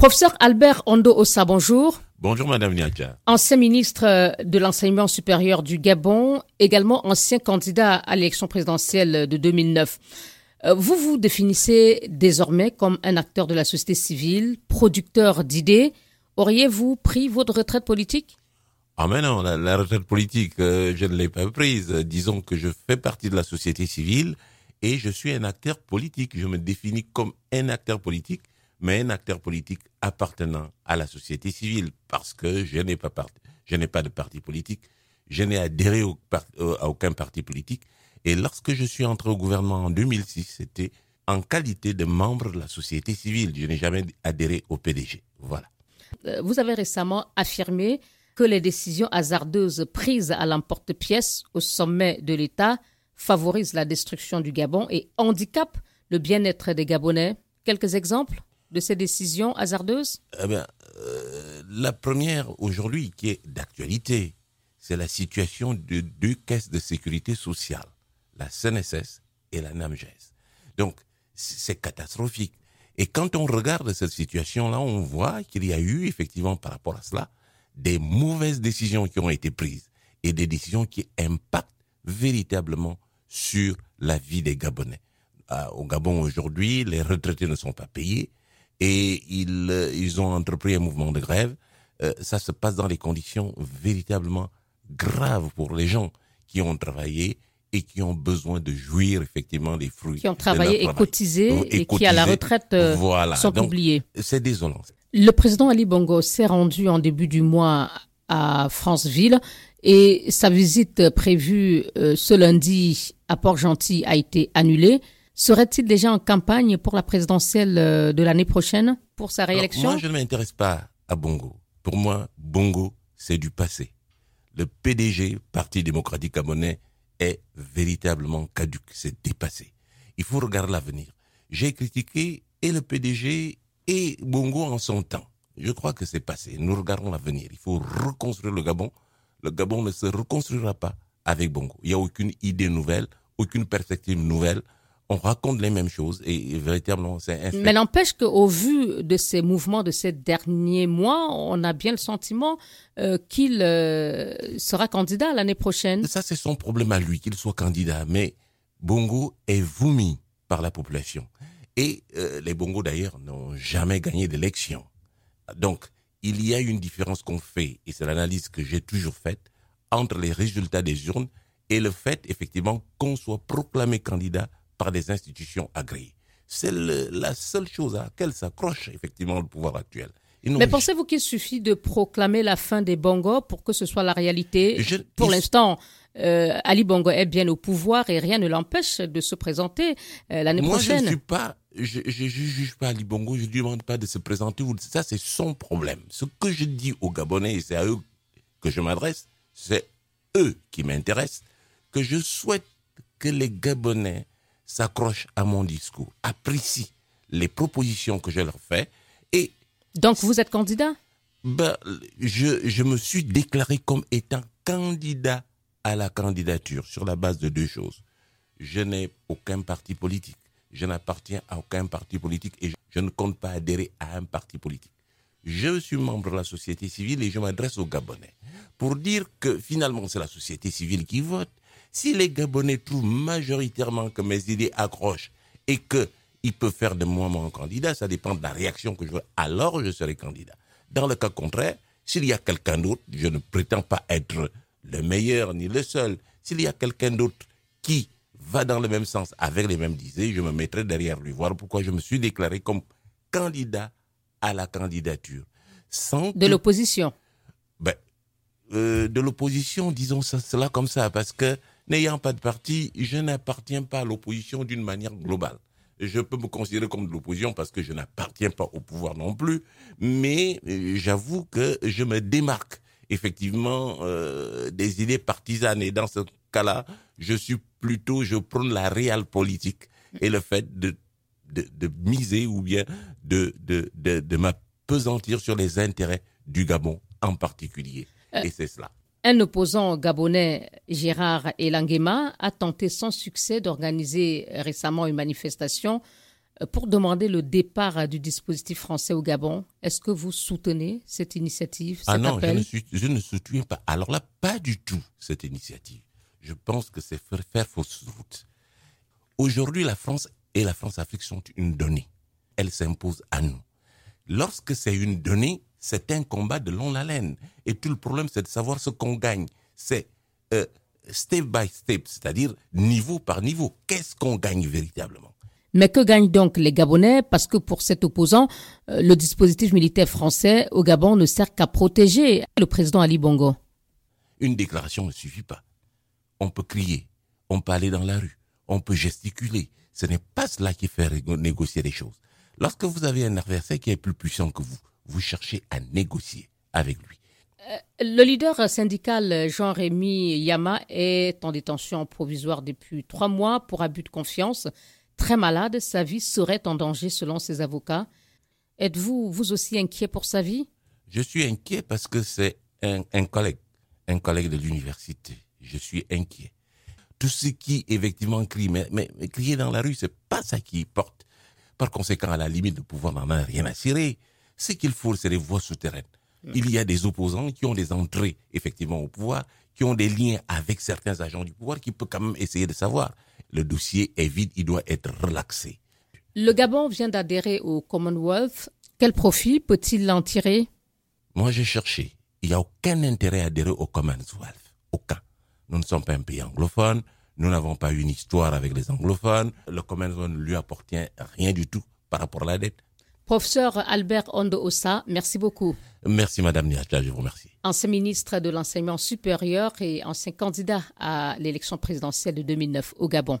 Professeur Albert Ondo Ossa, bonjour. Bonjour Madame Niacha. Ancien ministre de l'enseignement supérieur du Gabon, également ancien candidat à l'élection présidentielle de 2009. Euh, vous vous définissez désormais comme un acteur de la société civile, producteur d'idées. Auriez-vous pris votre retraite politique? Ah mais non, la, retraite politique, euh, je ne l'ai pas prise. Disons que je fais partie de la société civile et je suis un acteur politique. Je me définis comme un acteur politique, mais un acteur politique appartenant à la société civile parce que je n'ai pas, de parti politique. Je n'ai adhéré à aucun parti politique et lorsque je suis entré au gouvernement en 2006, c'était en qualité de membre de la société civile. Je n'ai jamais adhéré au PDG. Voilà. Euh, vous avez récemment affirmé que les décisions hasardeuses prises à l'emporte-pièce au sommet de l'État favorisent la destruction du Gabon et handicapent le bien-être des Gabonais. Quelques exemples? De ces décisions hasardeuses? Eh bien, euh, La première aujourd'hui qui est d'actualité, c'est la situation de deux caisses de sécurité sociale la CNSS et la NAMGES. Donc, c'est catastrophique. Et quand on regarde cette situation-là, on voit qu'il y a eu effectivement par rapport à cela des mauvaises décisions qui ont été prises et des décisions qui impactent véritablement sur la vie des Gabonais. Euh, au Gabon aujourd'hui, les retraités ne sont pas payés et ils, euh, ils ont entrepris un mouvement de grève. Euh, ça se passe dans des conditions véritablement graves pour les gens qui ont travaillé et qui ont besoin de jouir effectivement des fruits. Qui ont travaillé et cotisé et, qui à la retraite euh, voilà. sont oubliés. C'est désolant. Le président Ali Bongo s'est rendu en début du mois à Franceville et sa visite prévue euh, ce lundi à Port-Gentil a été annulée. Serait-il déjà en campagne pour la présidentielle euh, de l'année prochaine pour sa réélection Moi, je ne m'intéresse pas à Bongo. Pour moi, Bongo, c'est du passé. Le PDG, Parti démocratique gabonais, est véritablement caduque, c'est dépassé. Il faut regarder l'avenir. J'ai critiqué et le PDG et Bongo en son temps. Je crois que c'est passé. Nous regardons l'avenir. Il faut reconstruire le Gabon. Le Gabon ne se reconstruira pas avec Bongo. Il n'y a aucune idée nouvelle, aucune perspective nouvelle on raconte les mêmes choses et véritablement c'est Mais n'empêche qu'au vu de ces mouvements de ces derniers mois, on a bien le sentiment euh, qu'il euh, sera candidat l'année prochaine. Ça c'est son problème à lui qu'il soit candidat, mais Bongo est vomi par la population et euh, les Bongo d'ailleurs n'ont jamais gagné d'élection. Donc il y a une différence qu'on fait et c'est l'analyse que j'ai toujours faite entre les résultats des urnes et le fait effectivement qu'on soit proclamé candidat par des institutions agréées. C'est la seule chose à laquelle s'accroche effectivement le pouvoir actuel. Mais pensez-vous qu'il suffit de proclamer la fin des Bongo pour que ce soit la réalité Pour l'instant, euh, Ali Bongo est bien au pouvoir et rien ne l'empêche de se présenter euh, l'année prochaine. Moi, je ne suis pas, je, je, juge pas Ali Bongo, je ne demande pas de se présenter. Ça, c'est son problème. Ce que je dis aux Gabonais, et c'est à eux que je m'adresse, c'est eux qui m'intéressent, que je souhaite que les Gabonais s'accrochent à mon discours, apprécient les propositions que je leur fais et... Donc vous êtes candidat? Ben, je, je me suis déclaré comme étant candidat à la candidature sur la base de deux choses. Je n'ai aucun parti politique. Je n'appartiens à aucun parti politique et je ne compte pas adhérer à un parti politique. Je suis membre de la société civile et je m'adresse aux Gabonais pour dire que finalement c'est la société civile qui vote si les Gabonais trouvent majoritairement que mes idées accrochent et qu'ils peuvent faire de moi mon candidat, ça dépend de la réaction que je veux, alors je serai candidat. Dans le cas contraire, s'il y a quelqu'un d'autre, je ne prétends pas être le meilleur ni le seul. S'il y a quelqu'un d'autre qui va dans le même sens avec les mêmes idées, je me mettrai derrière lui. Voilà pourquoi je me suis déclaré comme candidat à la candidature. Sans de l'opposition ben, euh, De l'opposition, disons ça, cela comme ça, parce que N'ayant pas de parti, je n'appartiens pas à l'opposition d'une manière globale. Je peux me considérer comme de l'opposition parce que je n'appartiens pas au pouvoir non plus, mais euh, j'avoue que je me démarque effectivement euh, des idées partisanes et dans ce cas-là, je suis plutôt, je prône la réelle politique et le fait de, de, de miser ou bien de, de, de, de m'apesantir sur les intérêts du Gabon en particulier. Euh, et c'est cela. Un opposant gabonais, Gérard Elangema, a tenté sans succès d'organiser récemment une manifestation euh, pour demander le départ du dispositif français au Gabon. Est-ce que vous soutenez cette initiative Ah non, je ne, je ne soutiens pas. Alors là, pas du tout cette initiative. Je pense que c'est faire fausse route. Aujourd'hui, la France et la France-Afrique sont une donnée. Elle s'impose à nous. Lorsque c'est une donnée, c'est un combat de longue haleine. Et tout le problème, c'est de savoir ce qu'on gagne. C'est euh, step by step, c'est-à-dire niveau par niveau. Qu'est-ce qu'on gagne véritablement? Mais que gagnent donc les Gabonais? Parce que pour cet opposant, euh, le dispositif militaire français au Gabon ne sert qu'à protéger le président Ali Bongo. Une déclaration ne suffit pas. On peut crier, on peut aller dans la rue, on peut gesticuler. Ce n'est pas cela qui fait négocier les choses. Lorsque vous avez un adversaire qui est plus puissant que vous, vous cherchez à négocier avec lui. Euh, le leader syndical Jean-Rémy Yama est en détention provisoire depuis trois mois pour abus de confiance. Très malade, sa vie serait en danger selon ses avocats. Êtes-vous vous aussi inquiet pour sa vie? Je suis inquiet parce que c'est un, collègue, un collègue de l'université. Je suis inquiet. Tout ce qui effectivement crie, mais, mais, crier dans la rue, c'est pas ça qui porte. Par conséquent, à la limite, de pouvoir n'en a rien à cirer. Ce qu'il faut, c'est des voies souterraines. Mm. Il y a des opposants qui ont des entrées, effectivement, au pouvoir, qui ont des liens avec certains agents du pouvoir, qui peuvent quand même essayer de savoir. Le dossier est vide, il doit être relaxé. Le Gabon vient d'adhérer au Commonwealth. Quel profit peut-il en tirer? Moi, j'ai cherché. Il n'y a aucun intérêt à adhérer au Commonwealth. Aucun. Nous ne sommes pas un pays anglophone. Nous n'avons pas une histoire avec les anglophones. Le Commonwealth ne lui appartient rien du tout par rapport à la dette. Professeur Albert Ondo Ossa, merci beaucoup. Merci Madame Niacha, je vous remercie. Ancien ministre de l'enseignement supérieur et ancien candidat à l'élection présidentielle de 2009 au Gabon.